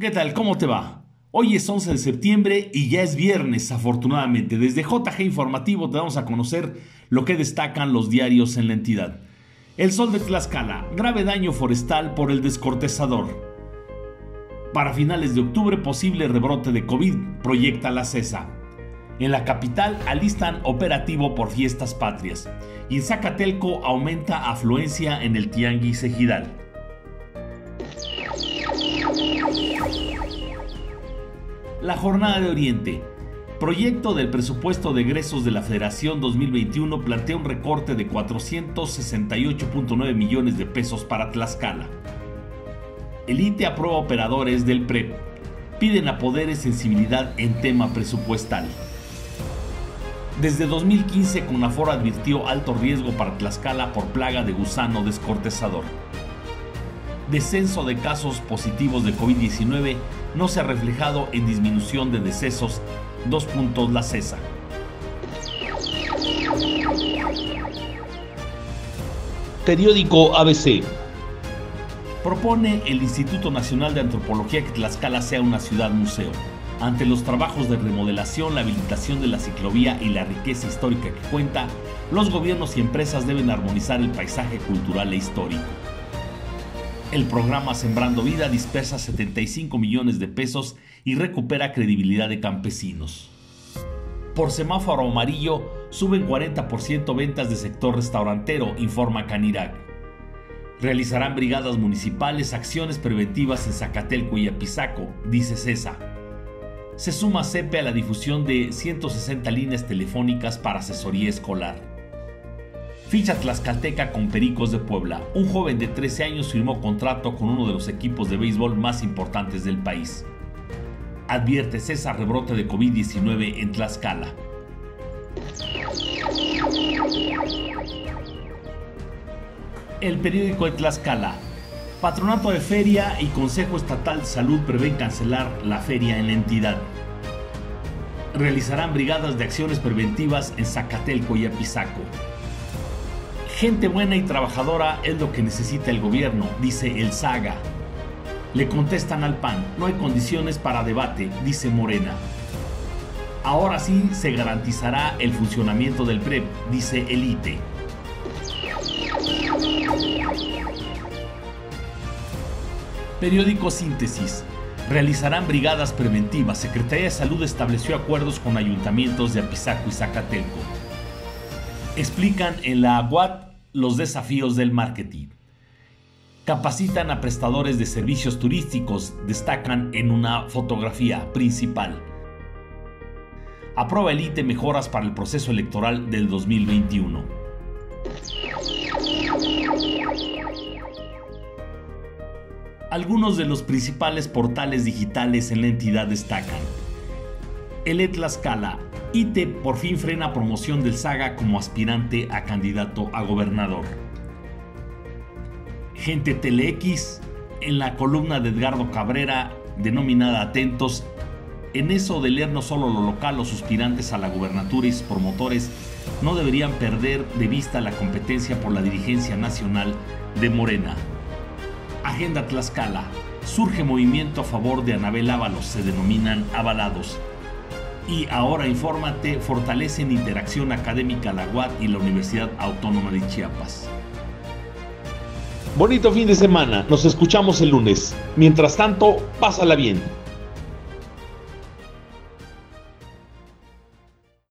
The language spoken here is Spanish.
¿Qué tal? ¿Cómo te va? Hoy es 11 de septiembre y ya es viernes, afortunadamente. Desde JG Informativo te vamos a conocer lo que destacan los diarios en la entidad. El sol de Tlaxcala, grave daño forestal por el descortezador. Para finales de octubre, posible rebrote de COVID, proyecta la CESA. En la capital alistan operativo por fiestas patrias. Y en Zacatelco aumenta afluencia en el Tianguis Ejidal. La Jornada de Oriente. Proyecto del presupuesto de egresos de la Federación 2021 plantea un recorte de 468.9 millones de pesos para Tlaxcala. El ITE aprueba operadores del PREP. Piden a poderes sensibilidad en tema presupuestal. Desde 2015, CONAFOR advirtió alto riesgo para Tlaxcala por plaga de gusano descortezador descenso de casos positivos de COVID-19 no se ha reflejado en disminución de decesos. Dos puntos la CESA. Periódico ABC. Propone el Instituto Nacional de Antropología que Tlaxcala sea una ciudad museo. Ante los trabajos de remodelación, la habilitación de la ciclovía y la riqueza histórica que cuenta, los gobiernos y empresas deben armonizar el paisaje cultural e histórico. El programa Sembrando Vida dispersa 75 millones de pesos y recupera credibilidad de campesinos. Por semáforo amarillo suben 40% ventas de sector restaurantero, informa Canirac. Realizarán brigadas municipales acciones preventivas en Zacatelco y Apizaco, dice CESA. Se suma CEPE a la difusión de 160 líneas telefónicas para asesoría escolar. Ficha Tlaxcalteca con Pericos de Puebla. Un joven de 13 años firmó contrato con uno de los equipos de béisbol más importantes del país. Advierte César rebrote de COVID-19 en Tlaxcala. El periódico de Tlaxcala. Patronato de Feria y Consejo Estatal de Salud prevén cancelar la feria en la entidad. Realizarán brigadas de acciones preventivas en Zacatelco y Apizaco. Gente buena y trabajadora es lo que necesita el gobierno, dice el Saga. Le contestan al PAN, no hay condiciones para debate, dice Morena. Ahora sí se garantizará el funcionamiento del PREP, dice Elite. Periódico Síntesis. Realizarán brigadas preventivas. Secretaría de Salud estableció acuerdos con ayuntamientos de Apizaco y Zacatelco. Explican en la UAT los desafíos del marketing. Capacitan a prestadores de servicios turísticos, destacan en una fotografía principal. Aprueba Elite mejoras para el proceso electoral del 2021. Algunos de los principales portales digitales en la entidad destacan. El Etlascala ITE por fin frena promoción del Saga como aspirante a candidato a gobernador. Gente Telex, en la columna de Edgardo Cabrera, denominada Atentos, en eso de leer no solo lo local, los aspirantes a la gubernatura y sus promotores no deberían perder de vista la competencia por la dirigencia nacional de Morena. Agenda Tlaxcala. Surge movimiento a favor de Anabel Ábalos, se denominan avalados y ahora infórmate fortalecen interacción académica la UAD y la Universidad Autónoma de Chiapas. Bonito fin de semana, nos escuchamos el lunes. Mientras tanto, pásala bien.